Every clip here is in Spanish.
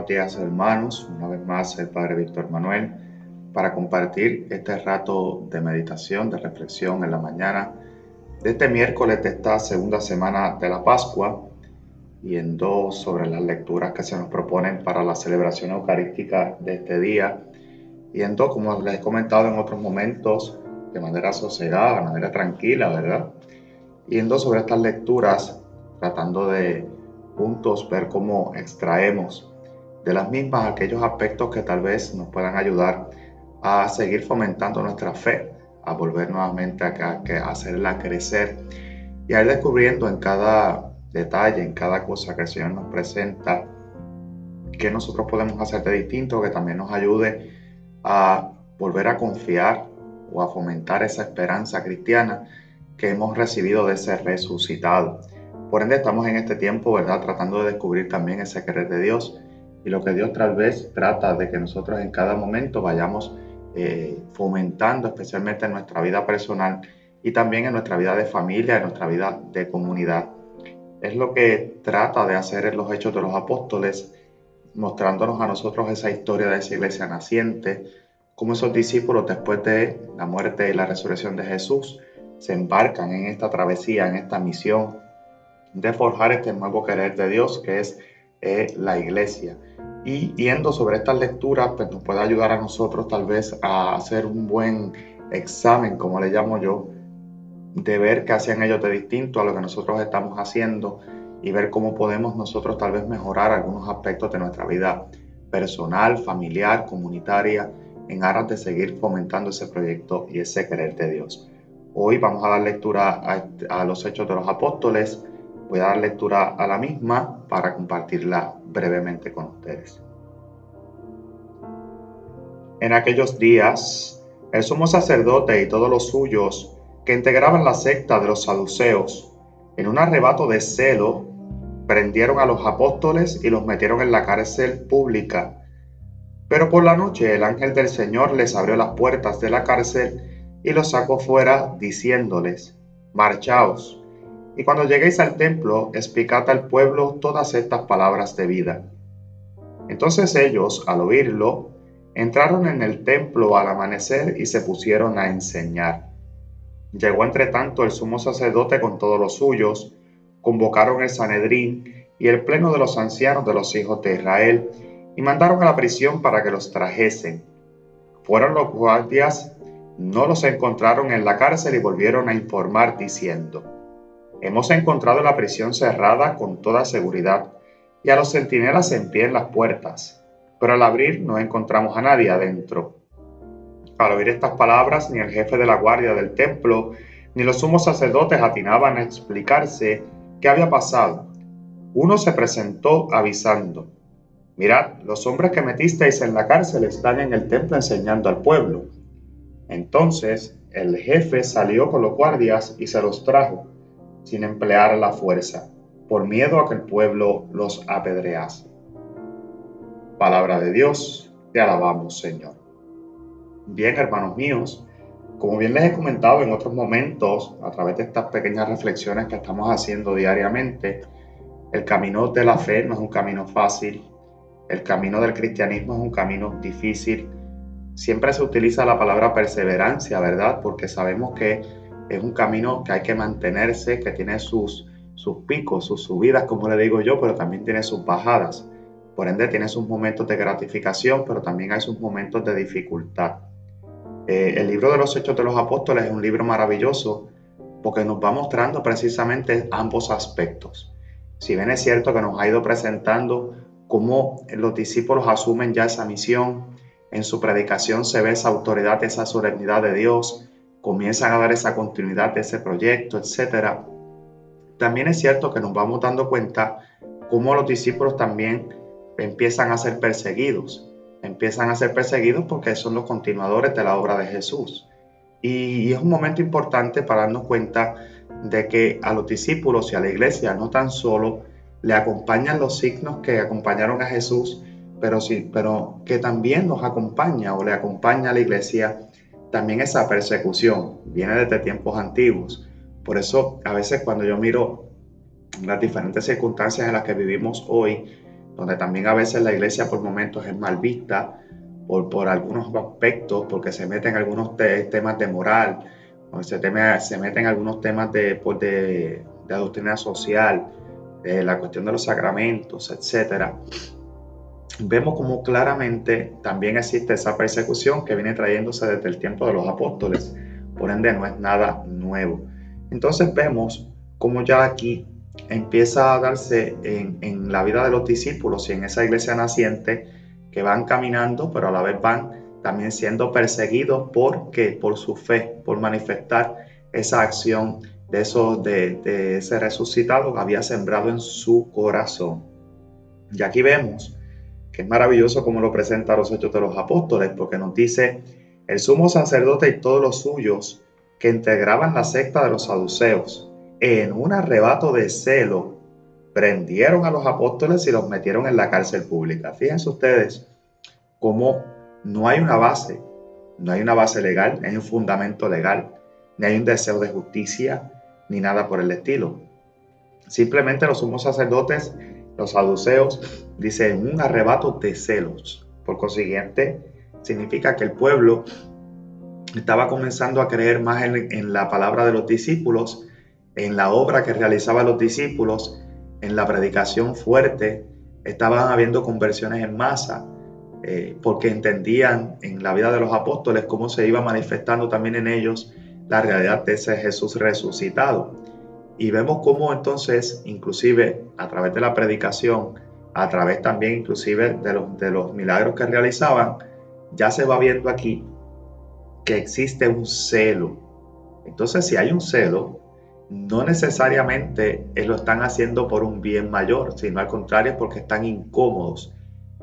buenos días hermanos. Una vez más el Padre Víctor Manuel para compartir este rato de meditación, de reflexión en la mañana de este miércoles de esta segunda semana de la Pascua y en dos sobre las lecturas que se nos proponen para la celebración eucarística de este día y en dos, como les he comentado en otros momentos, de manera sosegada, de manera tranquila, ¿verdad? Y en dos sobre estas lecturas, tratando de juntos ver cómo extraemos de las mismas aquellos aspectos que tal vez nos puedan ayudar a seguir fomentando nuestra fe, a volver nuevamente a, hacerla crecer y a ir descubriendo en cada detalle, en cada cosa que el Señor nos presenta, que nosotros podemos hacer de distinto, que también nos ayude a volver a confiar o a fomentar esa esperanza cristiana que hemos recibido de ese resucitado. Por ende, estamos en este tiempo, ¿verdad? Tratando de descubrir también ese querer de Dios y lo que Dios tal vez trata de que nosotros en cada momento vayamos eh, fomentando, especialmente en nuestra vida personal y también en nuestra vida de familia, en nuestra vida de comunidad. Es lo que trata de hacer en los Hechos de los Apóstoles, mostrándonos a nosotros esa historia de esa iglesia naciente, como esos discípulos después de la muerte y la resurrección de Jesús se embarcan en esta travesía, en esta misión de forjar este nuevo querer de Dios que es eh, la iglesia. Y yendo sobre estas lecturas, pues nos puede ayudar a nosotros tal vez a hacer un buen examen, como le llamo yo, de ver qué hacían ellos de distinto a lo que nosotros estamos haciendo y ver cómo podemos nosotros tal vez mejorar algunos aspectos de nuestra vida personal, familiar, comunitaria, en aras de seguir fomentando ese proyecto y ese querer de Dios. Hoy vamos a dar lectura a, a los hechos de los apóstoles, Voy a dar lectura a la misma para compartirla brevemente con ustedes. En aquellos días, el sumo sacerdote y todos los suyos que integraban la secta de los saduceos, en un arrebato de celo, prendieron a los apóstoles y los metieron en la cárcel pública. Pero por la noche el ángel del Señor les abrió las puertas de la cárcel y los sacó fuera, diciéndoles, Marchaos y cuando lleguéis al templo, explicad al pueblo todas estas palabras de vida. Entonces ellos, al oírlo, entraron en el templo al amanecer y se pusieron a enseñar. Llegó entre tanto el sumo sacerdote con todos los suyos, convocaron el Sanedrín y el pleno de los ancianos de los hijos de Israel, y mandaron a la prisión para que los trajesen. Fueron los guardias, no los encontraron en la cárcel y volvieron a informar diciendo, Hemos encontrado la prisión cerrada con toda seguridad y a los centinelas en pie en las puertas, pero al abrir no encontramos a nadie adentro. Al oír estas palabras, ni el jefe de la guardia del templo ni los sumos sacerdotes atinaban a explicarse qué había pasado. Uno se presentó avisando, Mirad, los hombres que metisteis en la cárcel están en el templo enseñando al pueblo. Entonces el jefe salió con los guardias y se los trajo sin emplear la fuerza, por miedo a que el pueblo los apedrease. Palabra de Dios, te alabamos Señor. Bien, hermanos míos, como bien les he comentado en otros momentos, a través de estas pequeñas reflexiones que estamos haciendo diariamente, el camino de la fe no es un camino fácil, el camino del cristianismo es un camino difícil. Siempre se utiliza la palabra perseverancia, ¿verdad? Porque sabemos que es un camino que hay que mantenerse, que tiene sus, sus picos, sus subidas, como le digo yo, pero también tiene sus bajadas. Por ende, tiene sus momentos de gratificación, pero también hay sus momentos de dificultad. Eh, el libro de los Hechos de los Apóstoles es un libro maravilloso porque nos va mostrando precisamente ambos aspectos. Si bien es cierto que nos ha ido presentando cómo los discípulos asumen ya esa misión, en su predicación se ve esa autoridad, esa solemnidad de Dios, comienzan a dar esa continuidad de ese proyecto, etc. También es cierto que nos vamos dando cuenta cómo los discípulos también empiezan a ser perseguidos. Empiezan a ser perseguidos porque son los continuadores de la obra de Jesús. Y, es un momento importante para darnos cuenta de que a los discípulos y a la iglesia no tan solo le acompañan los signos que acompañaron a Jesús, pero sí, pero que también nos acompaña o le acompaña a la iglesia también esa persecución viene desde tiempos antiguos. Por eso a veces cuando yo miro las diferentes circunstancias en las que vivimos hoy, donde también a veces la iglesia por momentos es mal vista por, por algunos aspectos, porque se meten algunos temas de moral, se, se meten algunos temas de, pues, de, de doctrina social, la cuestión de los sacramentos, etc. Vemos como claramente también existe esa persecución que viene trayéndose desde el tiempo de los apóstoles, por ende no es nada nuevo. Entonces vemos como ya aquí empieza a darse en, la vida de los discípulos y en esa iglesia naciente que van caminando, pero a la vez van también siendo perseguidos porque por su fe, por manifestar esa acción de, eso, de, ese resucitado que había sembrado en su corazón. Y aquí vemos que es maravilloso como lo presenta los Hechos de los Apóstoles, porque nos dice, el sumo sacerdote y todos los suyos que integraban la secta de los saduceos, en un arrebato de celo, prendieron a los apóstoles y los metieron en la cárcel pública. Fíjense ustedes cómo no hay una base, no hay una base legal, no hay un fundamento legal, ni hay un deseo de justicia, ni nada por el estilo. Simplemente los sumos sacerdotes, los saduceos, dicen un arrebato de celos. Por consiguiente, significa que el pueblo estaba comenzando a creer más en la palabra de los discípulos en la obra que realizaban los discípulos, en la predicación fuerte, estaban habiendo conversiones en masa, eh, porque entendían en la vida de los apóstoles cómo se iba manifestando también en ellos la realidad de ese Jesús resucitado. Y vemos cómo entonces, inclusive a través de la predicación, a través también inclusive de los, de los milagros que realizaban, ya se va viendo aquí que existe un celo. Entonces, si hay un celo, no necesariamente lo están haciendo por un bien mayor, sino al contrario porque están incómodos.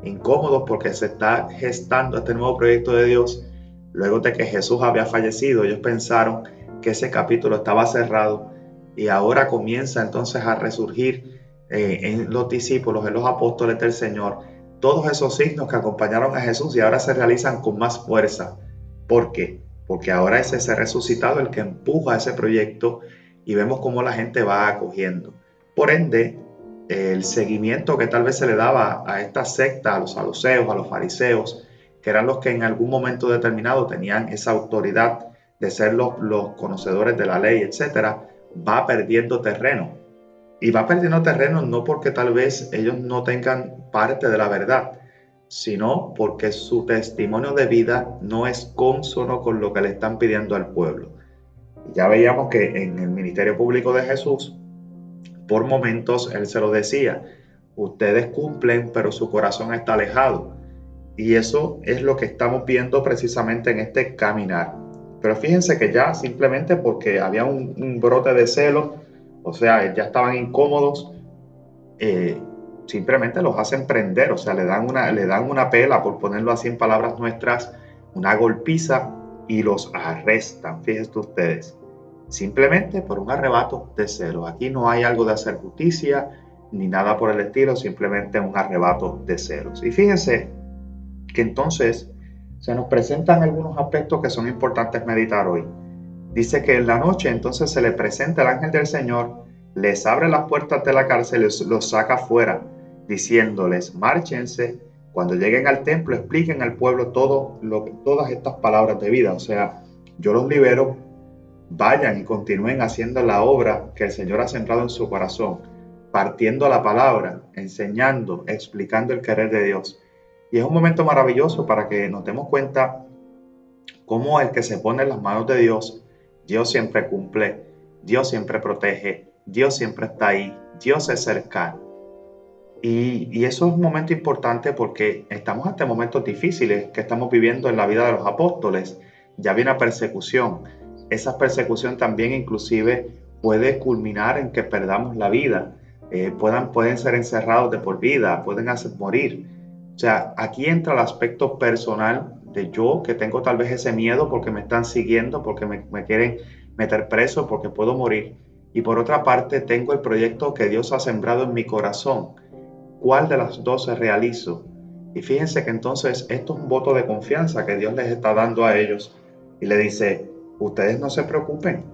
Incómodos porque se está gestando este nuevo proyecto de Dios. Luego de que Jesús había fallecido, ellos pensaron que ese capítulo estaba cerrado y ahora comienza entonces a resurgir eh, en los discípulos, en los apóstoles del Señor, todos esos signos que acompañaron a Jesús y ahora se realizan con más fuerza. ¿Por qué? Porque ahora es ese resucitado el que empuja ese proyecto y vemos cómo la gente va acogiendo. Por ende, el seguimiento que tal vez se le daba a esta secta, a los saduceos, a los fariseos, que eran los que en algún momento determinado tenían esa autoridad de ser los conocedores de la ley, etcétera, va perdiendo terreno. Y va perdiendo terreno no porque tal vez ellos no tengan parte de la verdad, sino porque su testimonio de vida no es consono con lo que le están pidiendo al pueblo. Ya veíamos que en el ministerio público de Jesús, por momentos él se lo decía, ustedes cumplen, pero su corazón está alejado. Y eso es lo que estamos viendo precisamente en este caminar. Pero fíjense que ya simplemente porque había un, brote de celo, o sea, ya estaban incómodos, eh, simplemente los hacen prender, o sea, le dan, una, le dan una pela, por ponerlo así en palabras nuestras, una golpiza y los arrestan, fíjense ustedes, simplemente por un arrebato de celo. Aquí no hay algo de hacer justicia ni nada por el estilo, simplemente un arrebato de celos. Y fíjense que entonces se nos presentan algunos aspectos que son importantes meditar hoy. Dice que en la noche entonces se le presenta el ángel del Señor, les abre las puertas de la cárcel y los saca fuera, diciéndoles, márchense cuando lleguen al templo, expliquen al pueblo todo lo, todas estas palabras de vida. O sea, yo los libero, vayan y continúen haciendo la obra que el Señor ha centrado en su corazón, partiendo la palabra, enseñando, explicando el querer de Dios. Y es un momento maravilloso para que nos demos cuenta cómo el que se pone en las manos de Dios, Dios siempre cumple, Dios siempre protege, Dios siempre está ahí, Dios es cercano. Y, eso es un momento importante porque estamos ante momentos difíciles que estamos viviendo en la vida de los apóstoles. Ya viene persecución. Esa persecución también inclusive puede culminar en que perdamos la vida. Eh, puedan, pueden ser encerrados de por vida, pueden hacer morir. O sea, aquí entra el aspecto personal de yo que tengo tal vez ese miedo porque me están siguiendo, porque me, quieren meter preso, porque puedo morir. Y por otra parte, tengo el proyecto que Dios ha sembrado en mi corazón cuál de las dos se realizo. Y fíjense que entonces esto es un voto de confianza que Dios les está dando a ellos y le dice, ustedes no se preocupen,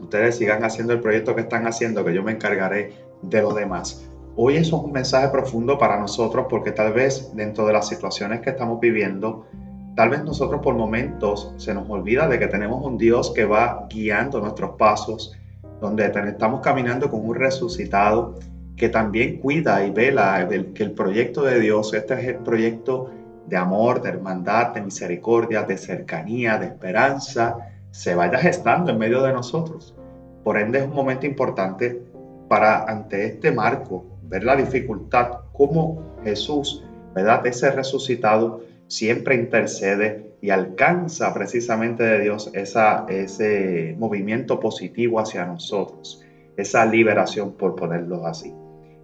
ustedes sigan haciendo el proyecto que están haciendo, que yo me encargaré de lo demás. Hoy eso es un mensaje profundo para nosotros porque tal vez dentro de las situaciones que estamos viviendo, tal vez nosotros por momentos se nos olvida de que tenemos un Dios que va guiando nuestros pasos, donde estamos caminando con un resucitado que también cuida y vela que el proyecto de Dios, este es el proyecto de amor, de hermandad, de misericordia, de cercanía, de esperanza, se vaya gestando en medio de nosotros. Por ende es un momento importante para ante este marco ver la dificultad, cómo Jesús, ¿verdad? Ese resucitado siempre intercede y alcanza precisamente de Dios esa, ese movimiento positivo hacia nosotros, esa liberación por ponerlo así.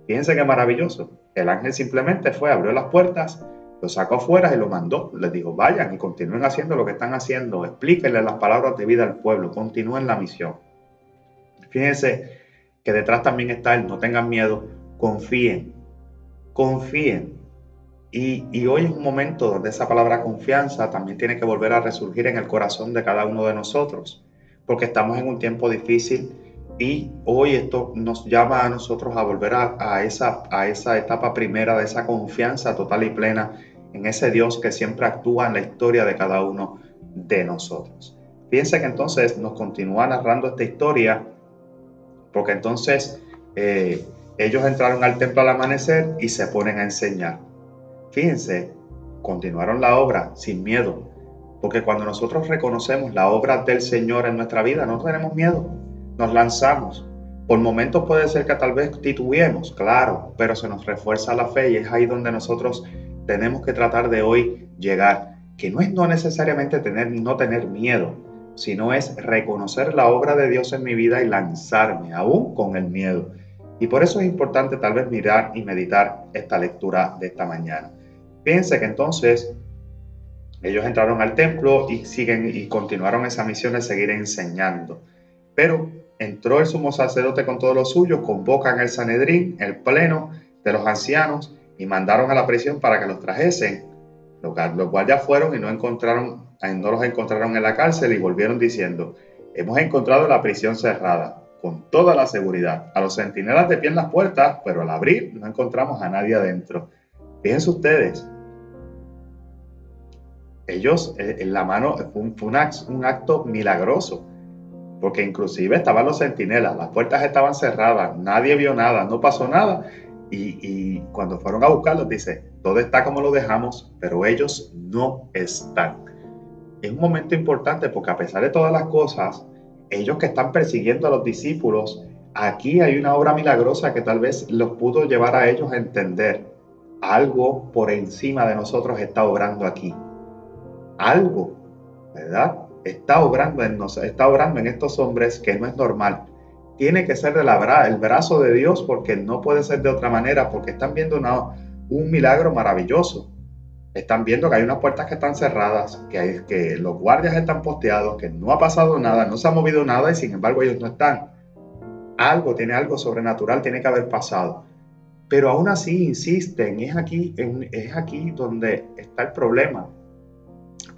Fíjense qué maravilloso. El ángel simplemente fue, abrió las puertas, lo sacó afuera y lo mandó. Les dijo, vayan y continúen haciendo lo que están haciendo. Explíquenle las palabras de vida al pueblo. Continúen la misión. Fíjense que detrás también está el no tengan miedo, confíen. Confíen. Y, y, hoy es un momento donde esa palabra confianza también tiene que volver a resurgir en el corazón de cada uno de nosotros, porque estamos en un tiempo difícil y hoy esto nos llama a nosotros a volver a, esa, a esa etapa primera de esa confianza total y plena en ese Dios que siempre actúa en la historia de cada uno de nosotros. Fíjense que entonces nos continúa narrando esta historia, porque entonces eh, ellos entraron al templo al amanecer y se ponen a enseñar. Fíjense, continuaron la obra sin miedo, porque cuando nosotros reconocemos la obra del Señor en nuestra vida, no tenemos miedo nos lanzamos. Por momentos puede ser que tal vez titubeemos, claro, pero se nos refuerza la fe y es ahí donde nosotros tenemos que tratar de hoy llegar, que no es no necesariamente tener no tener miedo, sino es reconocer la obra de Dios en mi vida y lanzarme aún con el miedo. Y por eso es importante tal vez mirar y meditar esta lectura de esta mañana. Fíjense que entonces ellos entraron al templo y siguen y continuaron esa misión de seguir enseñando. Pero entró el sumo sacerdote con todos los suyos, convocan el Sanedrín, el pleno de los ancianos, y mandaron a la prisión para que los trajesen. Los, guardias fueron y no encontraron, no los encontraron en la cárcel y volvieron diciendo, hemos encontrado la prisión cerrada, con toda la seguridad. A los centinelas de pie en las puertas, pero al abrir no encontramos a nadie adentro. Fíjense ustedes, ellos eh, en la mano fue, un, un acto milagroso porque inclusive estaban los centinelas, las puertas estaban cerradas, nadie vio nada, no pasó nada. Y, cuando fueron a buscarlos, dice, todo está como lo dejamos, pero ellos no están. Es un momento importante porque a pesar de todas las cosas, ellos que están persiguiendo a los discípulos, aquí hay una obra milagrosa que tal vez los pudo llevar a ellos a entender. Algo por encima de nosotros está obrando aquí. Algo, ¿verdad? está obrando en está obrando en estos hombres que no es normal. Tiene que ser de la, el brazo de Dios porque no puede ser de otra manera, porque están viendo un milagro maravilloso. Están viendo que hay unas puertas que están cerradas, que, hay, que los guardias están posteados, que no ha pasado nada, no se ha movido nada y sin embargo ellos no están. Algo, tiene algo sobrenatural, tiene que haber pasado. Pero aún así insisten, es aquí, es aquí donde está el problema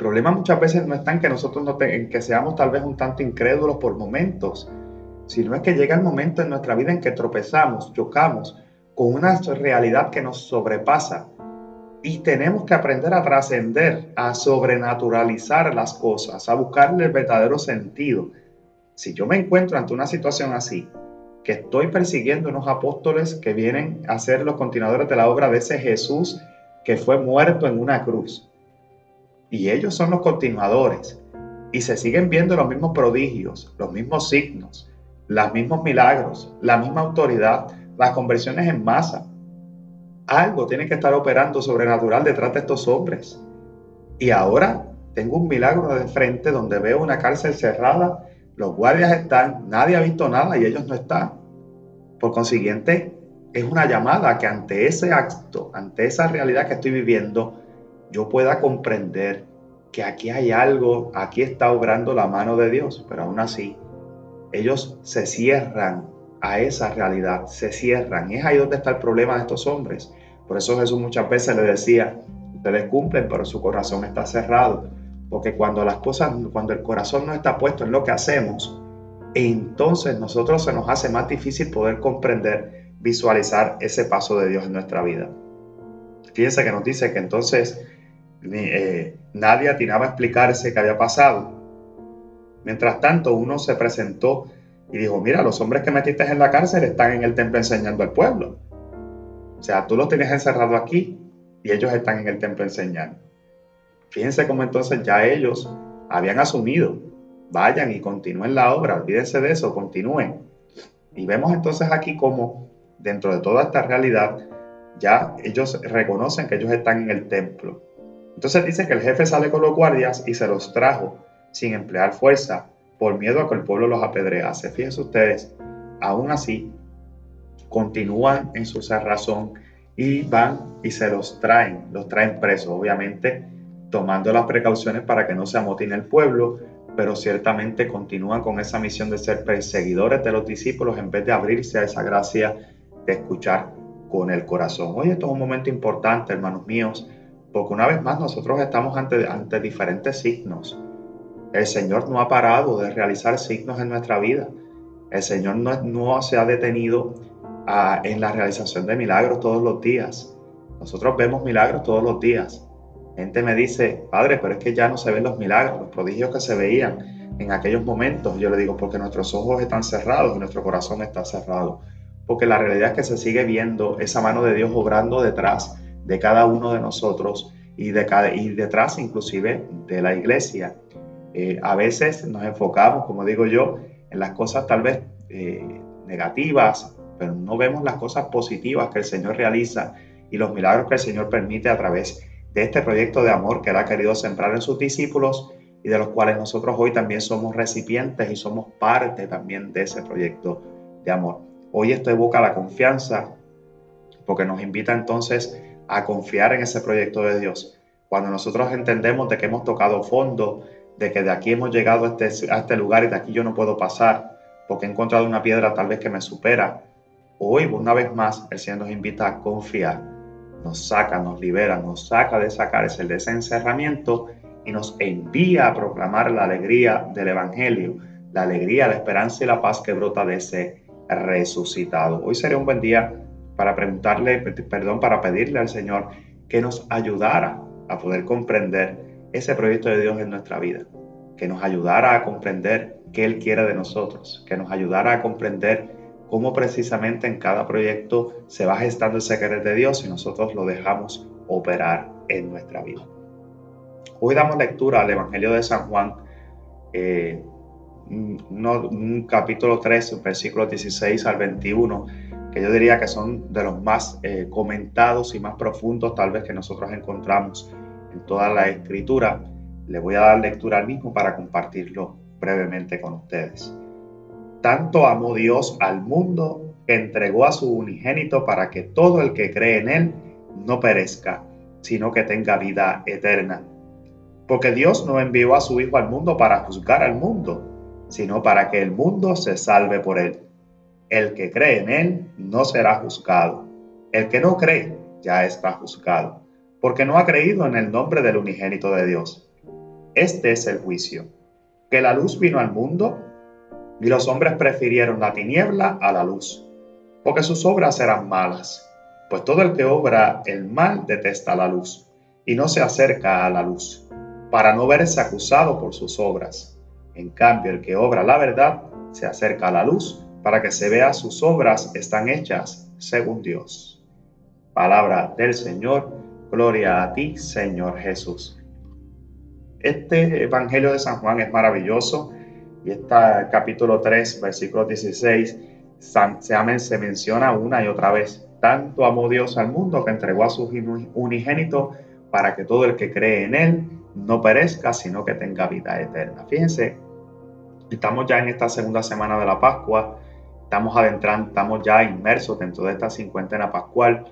problema muchas veces no está en que nosotros no en que seamos tal vez un tanto incrédulos por momentos, sino es que llega el momento en nuestra vida en que tropezamos, chocamos con una realidad que nos sobrepasa y tenemos que aprender a trascender, a sobrenaturalizar las cosas, a buscarle el verdadero sentido. Si yo me encuentro ante una situación así, que estoy persiguiendo unos apóstoles que vienen a ser los continuadores de la obra de ese Jesús que fue muerto en una cruz, y ellos son los continuadores. Y se siguen viendo los mismos prodigios, los mismos signos, los mismos milagros, la misma autoridad, las conversiones en masa. Algo tiene que estar operando sobrenatural detrás de estos hombres. Y ahora tengo un milagro de frente donde veo una cárcel cerrada, los guardias están, nadie ha visto nada y ellos no están. Por consiguiente, es una llamada que ante ese acto, ante esa realidad que estoy viviendo, yo pueda comprender que aquí hay algo, aquí está obrando la mano de Dios, pero aún así ellos se cierran a esa realidad, se cierran. Y es ahí donde está el problema de estos hombres. Por eso Jesús muchas veces le decía, ustedes cumplen, pero su corazón está cerrado. Porque cuando las cosas, cuando el corazón no está puesto en lo que hacemos, entonces nosotros se nos hace más difícil poder comprender visualizar ese paso de Dios en nuestra vida. Fíjense que nos dice que entonces eh, nadie atinaba a explicarse qué había pasado. Mientras tanto, uno se presentó y dijo, mira, los hombres que metiste en la cárcel están en el templo enseñando al pueblo. O sea, tú los tenías encerrado aquí y ellos están en el templo enseñando. Fíjense cómo entonces ya ellos habían asumido, vayan y continúen la obra, olvídense de eso, continúen. Y vemos entonces aquí cómo dentro de toda esta realidad, ya ellos reconocen que ellos están en el templo. Entonces dice que el jefe sale con los guardias y se los trajo sin emplear fuerza por miedo a que el pueblo los apedrease. Fíjense ustedes, aún así, continúan en su cerrazón y van y se los traen, los traen presos, obviamente tomando las precauciones para que no se amotine el pueblo, pero ciertamente continúan con esa misión de ser perseguidores de los discípulos en vez de abrirse a esa gracia de escuchar con el corazón. Hoy esto es un momento importante, hermanos míos, porque una vez más nosotros estamos ante, ante diferentes signos. El Señor no ha parado de realizar signos en nuestra vida. El Señor no, se ha detenido ah, en la realización de milagros todos los días. Nosotros vemos milagros todos los días. Gente me dice, Padre, pero es que ya no se ven los milagros, los prodigios que se veían en aquellos momentos. Yo le digo, porque nuestros ojos están cerrados y nuestro corazón está cerrado porque la realidad es que se sigue viendo esa mano de Dios obrando detrás de cada uno de nosotros y, de y detrás inclusive de la iglesia. Eh, a veces nos enfocamos, como digo yo, en las cosas tal vez eh, negativas, pero no vemos las cosas positivas que el Señor realiza y los milagros que el Señor permite a través de este proyecto de amor que Él ha querido sembrar en sus discípulos y de los cuales nosotros hoy también somos recipientes y somos parte también de ese proyecto de amor. Hoy esto evoca la confianza porque nos invita entonces a confiar en ese proyecto de Dios. Cuando nosotros entendemos de que hemos tocado fondo, de que de aquí hemos llegado a este, a este lugar y de aquí yo no puedo pasar porque he encontrado una piedra tal vez que me supera, hoy una vez más el Señor nos invita a confiar, nos saca, nos libera, nos saca de esa cárcel, de ese encerramiento y nos envía a proclamar la alegría del Evangelio, la alegría, la esperanza y la paz que brota de ese resucitado. Hoy sería un buen día para preguntarle, perdón, para pedirle al Señor que nos ayudara a poder comprender ese proyecto de Dios en nuestra vida, que nos ayudara a comprender qué Él quiere de nosotros, que nos ayudara a comprender cómo precisamente en cada proyecto se va gestando el secreto de Dios y nosotros lo dejamos operar en nuestra vida. Hoy damos lectura al Evangelio de San Juan, eh, un, capítulo 3, versículos 16 al 21, que yo diría que son de los más eh, comentados y más profundos tal vez que nosotros encontramos en toda la escritura. Le voy a dar lectura al mismo para compartirlo brevemente con ustedes. Tanto amó Dios al mundo que entregó a su unigénito para que todo el que cree en él no perezca, sino que tenga vida eterna. Porque Dios no envió a su Hijo al mundo para juzgar al mundo, sino para que el mundo se salve por él. El que cree en él no será juzgado. El que no cree ya está juzgado, porque no ha creído en el nombre del unigénito de Dios. Este es el juicio, que la luz vino al mundo y los hombres prefirieron la tiniebla a la luz, porque sus obras eran malas, pues todo el que obra el mal detesta la luz y no se acerca a la luz, para no verse acusado por sus obras. En cambio, el que obra la verdad se acerca a la luz para que se vea sus obras están hechas según Dios. Palabra del Señor, gloria a ti, Señor Jesús. Este Evangelio de San Juan es maravilloso y este capítulo 3, versículo 16, se, se menciona una y otra vez. Tanto amó Dios al mundo que entregó a su unigénito para que todo el que cree en él no perezca, sino que tenga vida eterna. Fíjense, estamos ya en esta segunda semana de la Pascua, estamos adentrando, estamos ya inmersos dentro de esta cincuentena pascual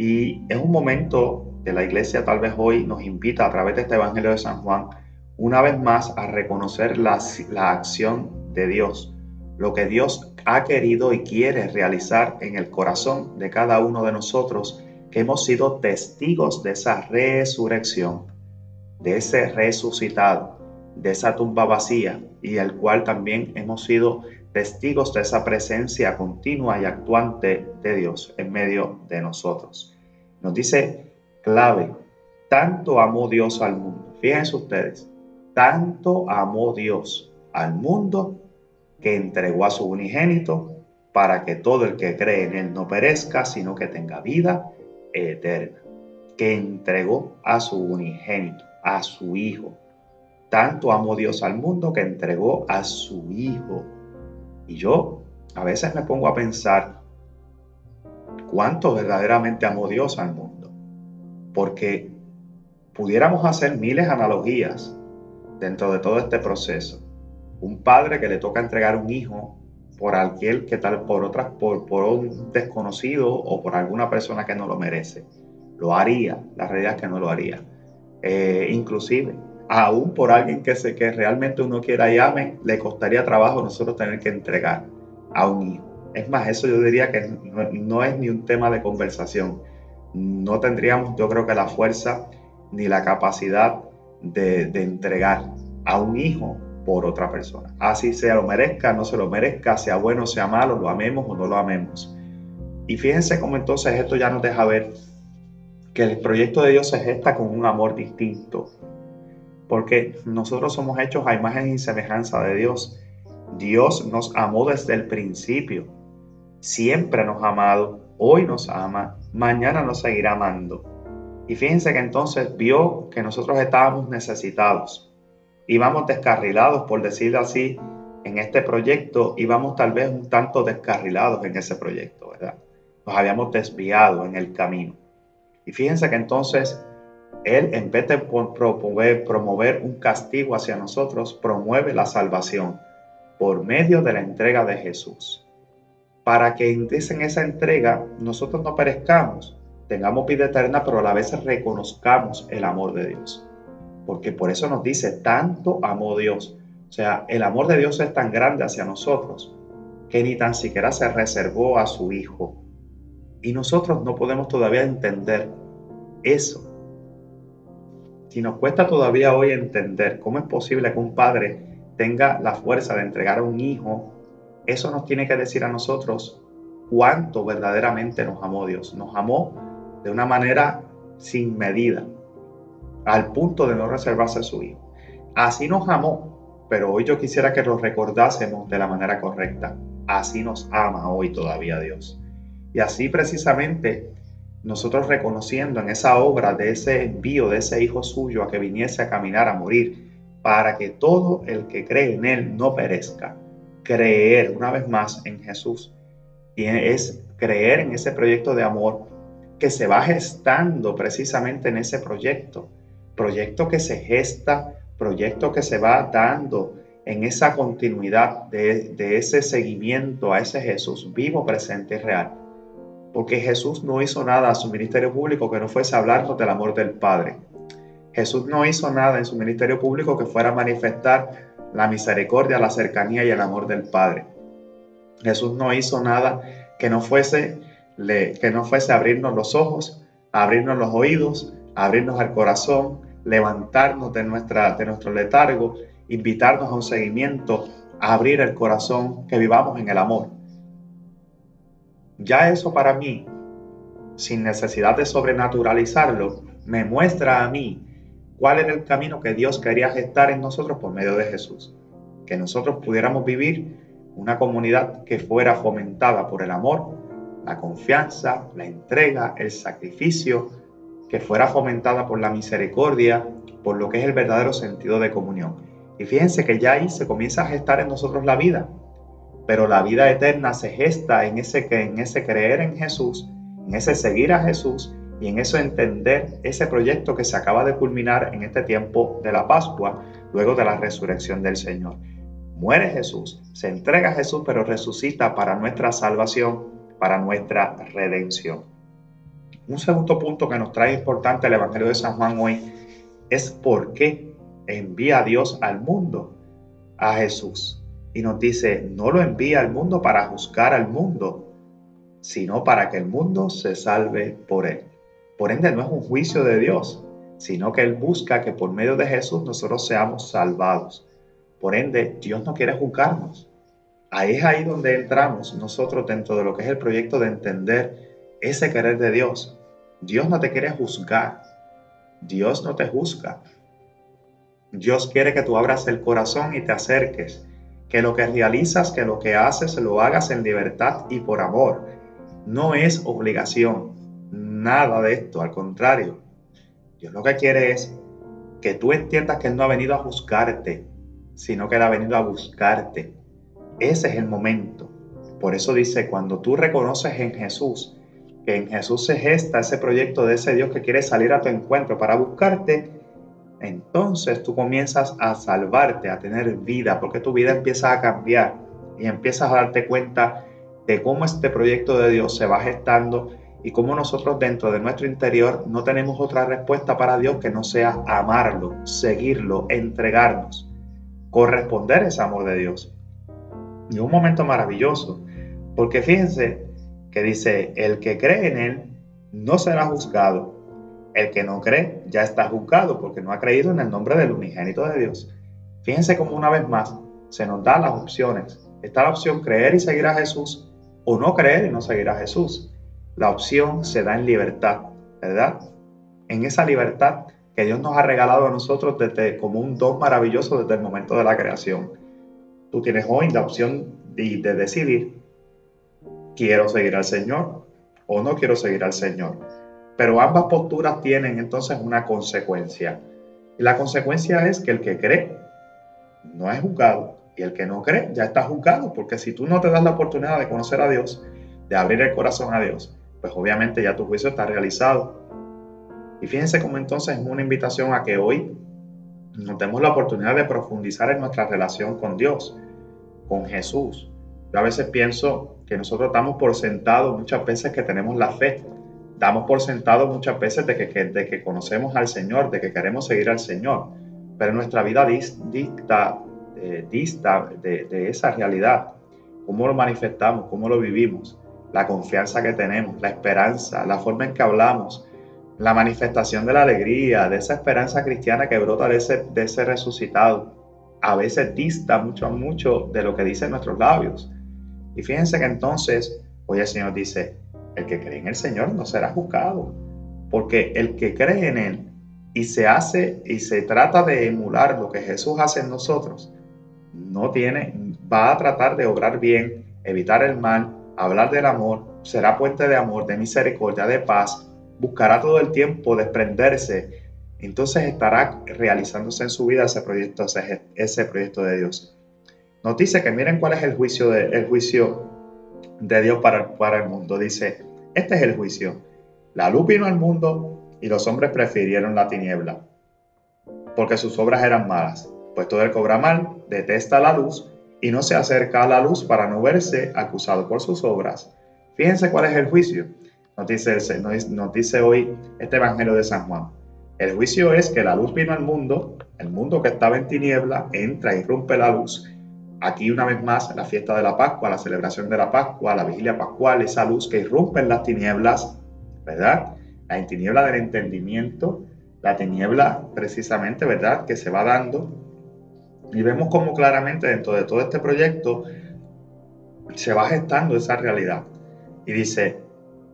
y es un momento que la iglesia tal vez hoy nos invita a través de este Evangelio de San Juan una vez más a reconocer la, la acción de Dios, lo que Dios ha querido y quiere realizar en el corazón de cada uno de nosotros que hemos sido testigos de esa resurrección de ese resucitado, de esa tumba vacía y el cual también hemos sido testigos de esa presencia continua y actuante de Dios en medio de nosotros. Nos dice clave, tanto amó Dios al mundo. Fíjense ustedes, tanto amó Dios al mundo que entregó a su unigénito para que todo el que cree en él no perezca, sino que tenga vida eterna. Que entregó a su unigénito, a su Hijo. Tanto amó Dios al mundo que entregó a su Hijo. Y yo a veces me pongo a pensar cuánto verdaderamente amó Dios al mundo. Porque pudiéramos hacer miles de analogías dentro de todo este proceso. Un padre que le toca entregar un hijo por alguien que tal, por otras, por, por un desconocido o por alguna persona que no lo merece. Lo haría, la realidad es que no lo haría. Eh, inclusive, aún por alguien que, se, que realmente uno quiera llame, le costaría trabajo nosotros tener que entregar a un hijo. Es más, eso yo diría que no, es ni un tema de conversación. No tendríamos, yo creo que la fuerza ni la capacidad de, de entregar a un hijo por otra persona. Así se lo merezca, no se lo merezca, sea bueno, sea malo, lo amemos o no lo amemos. Y fíjense cómo entonces esto ya nos deja ver que el proyecto de Dios se gesta con un amor distinto. Porque nosotros somos hechos a imagen y semejanza de Dios. Dios nos amó desde el principio. Siempre nos ha amado, hoy nos ama, mañana nos seguirá amando. Y fíjense que entonces vio que nosotros estábamos necesitados íbamos descarrilados, por decirlo así, en este proyecto, íbamos tal vez un tanto descarrilados en ese proyecto, ¿verdad? Nos habíamos desviado en el camino. Y fíjense que entonces Él, en vez de promover, un castigo hacia nosotros, promueve la salvación por medio de la entrega de Jesús. Para que en esa entrega nosotros no perezcamos, tengamos vida eterna, pero a la vez reconozcamos el amor de Dios porque por eso nos dice, tanto amó Dios. O sea, el amor de Dios es tan grande hacia nosotros que ni tan siquiera se reservó a su Hijo. Y nosotros no podemos todavía entender eso. Si nos cuesta todavía hoy entender cómo es posible que un padre tenga la fuerza de entregar a un hijo, eso nos tiene que decir a nosotros cuánto verdaderamente nos amó Dios. Nos amó de una manera sin medida al punto de no reservarse a su hijo. Así nos amó, pero hoy yo quisiera que lo recordásemos de la manera correcta. Así nos ama hoy todavía Dios. Y así precisamente nosotros reconociendo en esa obra de ese envío de ese Hijo suyo a que viniese a caminar, a morir, para que todo el que cree en Él no perezca. Creer una vez más en Jesús. Y es creer en ese proyecto de amor que se va gestando precisamente en ese proyecto proyecto que se gesta, proyecto que se va dando en esa continuidad de, ese seguimiento a ese Jesús vivo, presente y real. Porque Jesús no hizo nada a su ministerio público que no fuese hablarnos del amor del Padre. Jesús no hizo nada en su ministerio público que fuera a manifestar la misericordia, la cercanía y el amor del Padre. Jesús no hizo nada que no fuese, que no fuese abrirnos los ojos, abrirnos los oídos, abrirnos el corazón, levantarnos de, nuestra, de nuestro letargo, invitarnos a un seguimiento, a abrir el corazón, que vivamos en el amor. Ya eso para mí, sin necesidad de sobrenaturalizarlo, me muestra a mí cuál era el camino que Dios quería gestar en nosotros por medio de Jesús. Que nosotros pudiéramos vivir una comunidad que fuera fomentada por el amor, la confianza, la entrega, el sacrificio, que fuera fomentada por la misericordia, por lo que es el verdadero sentido de comunión. Y fíjense que ya ahí se comienza a gestar en nosotros la vida, pero la vida eterna se gesta en ese, creer en Jesús, en ese seguir a Jesús y en eso entender ese proyecto que se acaba de culminar en este tiempo de la Pascua, luego de la resurrección del Señor. Muere Jesús, se entrega a Jesús, pero resucita para nuestra salvación, para nuestra redención. Un segundo punto que nos trae importante el Evangelio de San Juan hoy es por qué envía a Dios al mundo a Jesús. Y nos dice, no lo envía al mundo para juzgar al mundo, sino para que el mundo se salve por él. Por ende, no es un juicio de Dios, sino que Él busca que por medio de Jesús nosotros seamos salvados. Por ende, Dios no quiere juzgarnos. Ahí es ahí donde entramos nosotros dentro de lo que es el proyecto de entender ese querer de Dios. Dios no te quiere juzgar. Dios no te juzga. Dios quiere que tú abras el corazón y te acerques. Que lo que realizas, que lo que haces, lo hagas en libertad y por amor. No es obligación. Nada de esto. Al contrario. Dios lo que quiere es que tú entiendas que Él no ha venido a juzgarte, sino que Él ha venido a buscarte. Ese es el momento. Por eso dice, cuando tú reconoces en Jesús, que en Jesús se gesta ese proyecto de ese Dios que quiere salir a tu encuentro para buscarte, entonces tú comienzas a salvarte, a tener vida, porque tu vida empieza a cambiar y empiezas a darte cuenta de cómo este proyecto de Dios se va gestando y cómo nosotros dentro de nuestro interior no tenemos otra respuesta para Dios que no sea amarlo, seguirlo, entregarnos, corresponder ese amor de Dios. Y un momento maravilloso, porque fíjense que dice, el que cree en Él no será juzgado. El que no cree ya está juzgado porque no ha creído en el nombre del unigénito de Dios. Fíjense como una vez más se nos da las opciones. Está la opción creer y seguir a Jesús o no creer y no seguir a Jesús. La opción se da en libertad, ¿verdad? En esa libertad que Dios nos ha regalado a nosotros desde, como un don maravilloso desde el momento de la creación. Tú tienes hoy la opción de decidir, quiero seguir al Señor o no quiero seguir al Señor. Pero ambas posturas tienen entonces una consecuencia. Y la consecuencia es que el que cree no es juzgado y el que no cree ya está juzgado, porque si tú no te das la oportunidad de conocer a Dios, de abrir el corazón a Dios, pues obviamente ya tu juicio está realizado. Y fíjense cómo entonces es una invitación a que hoy nos demos la oportunidad de profundizar en nuestra relación con Dios, con Jesús. Yo a veces pienso que nosotros damos por sentado muchas veces que tenemos la fe, damos por sentado muchas veces de que, de que conocemos al Señor, de que queremos seguir al Señor, pero nuestra vida dicta, eh, dista de, de esa realidad, cómo lo manifestamos, cómo lo vivimos, la confianza que tenemos, la esperanza, la forma en que hablamos, la manifestación de la alegría, de esa esperanza cristiana que brota de ese, de ese resucitado, a veces dista mucho, mucho de lo que dicen nuestros labios. Y fíjense que entonces, hoy el Señor dice, el que cree en el Señor no será juzgado, porque el que cree en Él y se hace y se trata de emular lo que Jesús hace en nosotros, no tiene, va a tratar de obrar bien, evitar el mal, hablar del amor, será puente de amor, de misericordia, de paz, buscará todo el tiempo desprenderse, entonces estará realizándose en su vida ese proyecto, ese, proyecto de Dios. Nos dice que miren cuál es el juicio de, el juicio de Dios para, para el mundo. Dice, este es el juicio. La luz vino al mundo y los hombres prefirieron la tiniebla, porque sus obras eran malas. Pues todo el cobra mal, detesta la luz y no se acerca a la luz para no verse acusado por sus obras. Fíjense cuál es el juicio. Nos dice, hoy este Evangelio de San Juan. El juicio es que la luz vino al mundo, el mundo que estaba en tiniebla entra y rompe la luz. Aquí una vez más la fiesta de la Pascua, la celebración de la Pascua, la vigilia pascual, esa luz que irrumpe en las tinieblas, ¿verdad? La tiniebla del entendimiento, la tiniebla precisamente, ¿verdad? Que se va dando. Y vemos cómo claramente dentro de todo este proyecto se va gestando esa realidad. Y dice,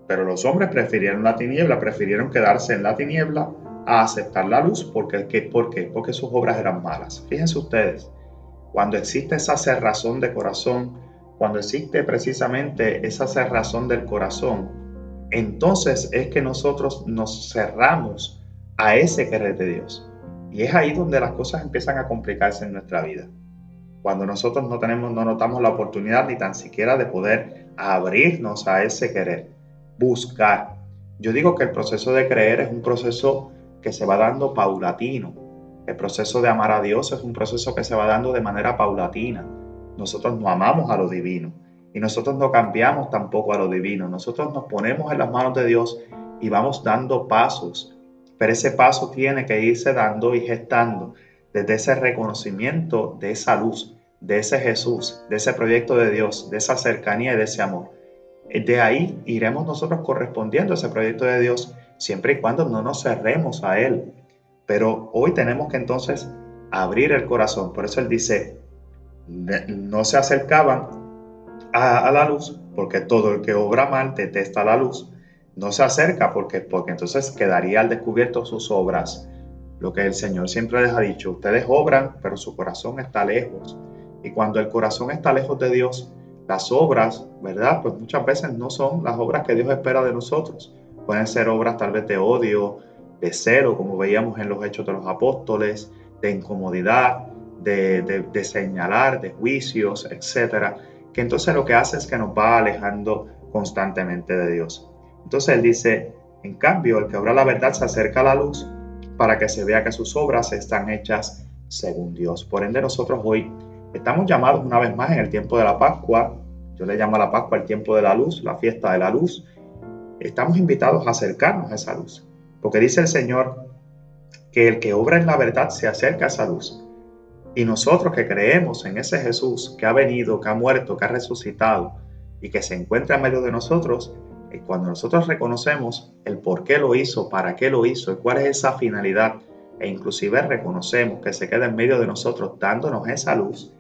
pero los hombres prefirieron la tiniebla, prefirieron quedarse en la tiniebla a aceptar la luz. porque? ¿Por qué? Porque sus obras eran malas. Fíjense ustedes, cuando existe esa cerrazón de corazón, cuando existe precisamente esa cerrazón del corazón, entonces es que nosotros nos cerramos a ese querer de Dios. Y es ahí donde las cosas empiezan a complicarse en nuestra vida. Cuando nosotros no tenemos, no notamos la oportunidad ni tan siquiera de poder abrirnos a ese querer buscar. Yo digo que el proceso de creer es un proceso que se va dando paulatino. El proceso de amar a Dios es un proceso que se va dando de manera paulatina. Nosotros no amamos a lo divino y nosotros no cambiamos tampoco a lo divino. Nosotros nos ponemos en las manos de Dios y vamos dando pasos, pero ese paso tiene que irse dando y gestando desde ese reconocimiento de esa luz, de ese Jesús, de ese proyecto de Dios, de esa cercanía y de ese amor. De ahí iremos nosotros correspondiendo a ese proyecto de Dios siempre y cuando no nos cerremos a Él. Pero hoy tenemos que entonces abrir el corazón. Por eso Él dice, no se acercaban a, la luz, porque todo el que obra mal detesta la luz. No se acerca porque, porque entonces quedaría al descubierto sus obras. Lo que el Señor siempre les ha dicho, ustedes obran, pero su corazón está lejos. Y cuando el corazón está lejos de Dios, las obras, ¿verdad? Pues muchas veces no son las obras que Dios espera de nosotros. Pueden ser obras tal vez de odio, de celo, como veíamos en los hechos de los apóstoles, de incomodidad, de, de señalar, de juicios, etcétera que entonces lo que hace es que nos va alejando constantemente de Dios. Entonces él dice, en cambio, el que obra la verdad se acerca a la luz para que se vea que sus obras están hechas según Dios. Por ende, nosotros hoy estamos llamados una vez más en el tiempo de la Pascua, yo le llamo a la Pascua el tiempo de la luz, la fiesta de la luz, estamos invitados a acercarnos a esa luz, porque dice el Señor que el que obra en la verdad se acerca a esa luz. Y nosotros que creemos en ese Jesús que ha venido, que ha muerto, que ha resucitado y que se encuentra en medio de nosotros, y cuando nosotros reconocemos el por qué lo hizo, para qué lo hizo y cuál es esa finalidad, e inclusive reconocemos que se queda en medio de nosotros dándonos esa luz,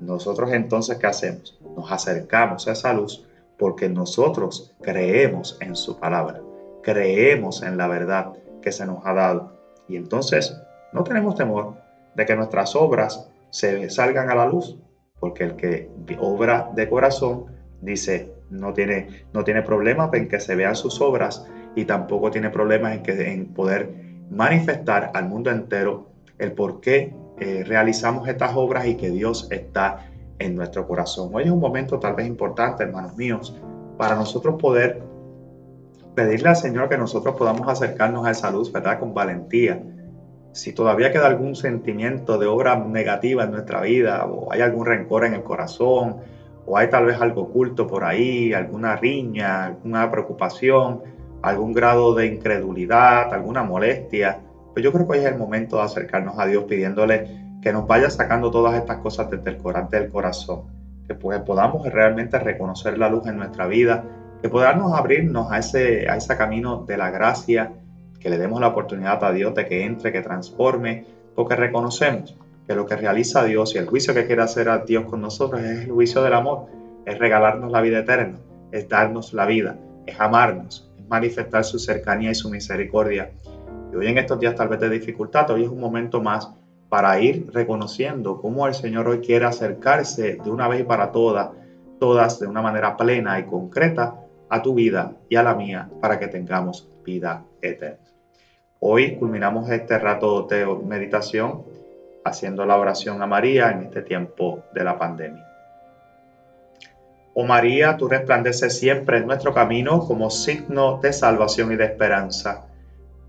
nosotros entonces ¿qué hacemos? Nos acercamos a esa luz porque nosotros creemos en su palabra, creemos en la verdad que se nos ha dado. Y entonces no tenemos temor de que nuestras obras se salgan a la luz, porque el que obra de corazón dice no tiene, no tiene problema en que se vean sus obras y tampoco tiene problemas en, que, en poder manifestar al mundo entero el por qué eh, realizamos estas obras y que Dios está en nuestro corazón. Hoy es un momento tal vez importante, hermanos míos, para nosotros poder pedirle al Señor que nosotros podamos acercarnos a esa luz, ¿verdad? Con valentía, si todavía queda algún sentimiento de obra negativa en nuestra vida, o hay algún rencor en el corazón, o hay tal vez algo oculto por ahí, alguna riña, alguna preocupación, algún grado de incredulidad, alguna molestia, pues yo creo que hoy es el momento de acercarnos a Dios pidiéndole que nos vaya sacando todas estas cosas desde el del corazón, que pues podamos realmente reconocer la luz en nuestra vida, que podamos abrirnos a ese, a ese camino de la gracia, que le demos la oportunidad a Dios de que entre, que transforme, porque reconocemos que lo que realiza Dios y el juicio que quiere hacer a Dios con nosotros es el juicio del amor, es regalarnos la vida eterna, es darnos la vida, es amarnos, es manifestar su cercanía y su misericordia. Y hoy en estos días tal vez de dificultad, hoy es un momento más para ir reconociendo cómo el Señor hoy quiere acercarse de una vez y para todas, todas de una manera plena y concreta a tu vida y a la mía para que tengamos vida eterna. Hoy culminamos este rato de meditación haciendo la oración a María en este tiempo de la pandemia. Oh María, tú resplandeces siempre en nuestro camino como signo de salvación y de esperanza.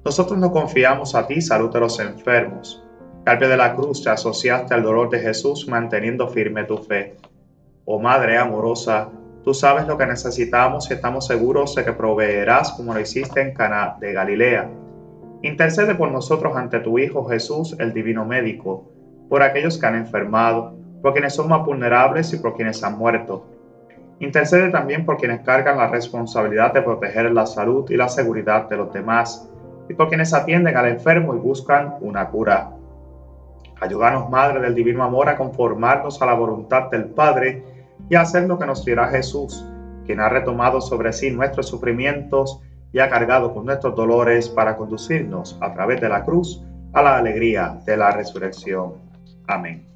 Nosotros nos confiamos a ti, salud de los enfermos. Al pie de la cruz te asociaste al dolor de Jesús manteniendo firme tu fe. Oh Madre amorosa, tú sabes lo que necesitamos y estamos seguros de que proveerás como lo hiciste en Cana de Galilea Intercede por nosotros ante tu Hijo Jesús, el Divino Médico, por aquellos que han enfermado, por quienes son más vulnerables y por quienes han muerto. Intercede también por quienes cargan la responsabilidad de proteger la salud y la seguridad de los demás, y por quienes atienden al enfermo y buscan una cura. Ayúdanos, Madre del Divino Amor, a conformarnos a la voluntad del Padre y hacer lo que nos dirá Jesús, quien ha retomado sobre sí nuestros sufrimientos y ha cargado con nuestros dolores para conducirnos a través de la cruz a la alegría de la resurrección. Amén.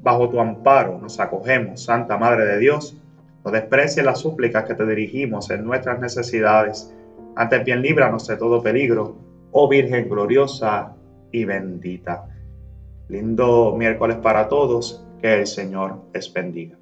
Bajo tu amparo nos acogemos, Santa Madre de Dios. No desprecies las súplicas que te dirigimos en nuestras necesidades. Antes bien líbranos de todo peligro, oh Virgen gloriosa y bendita. Lindo miércoles para todos, que el Señor les bendiga.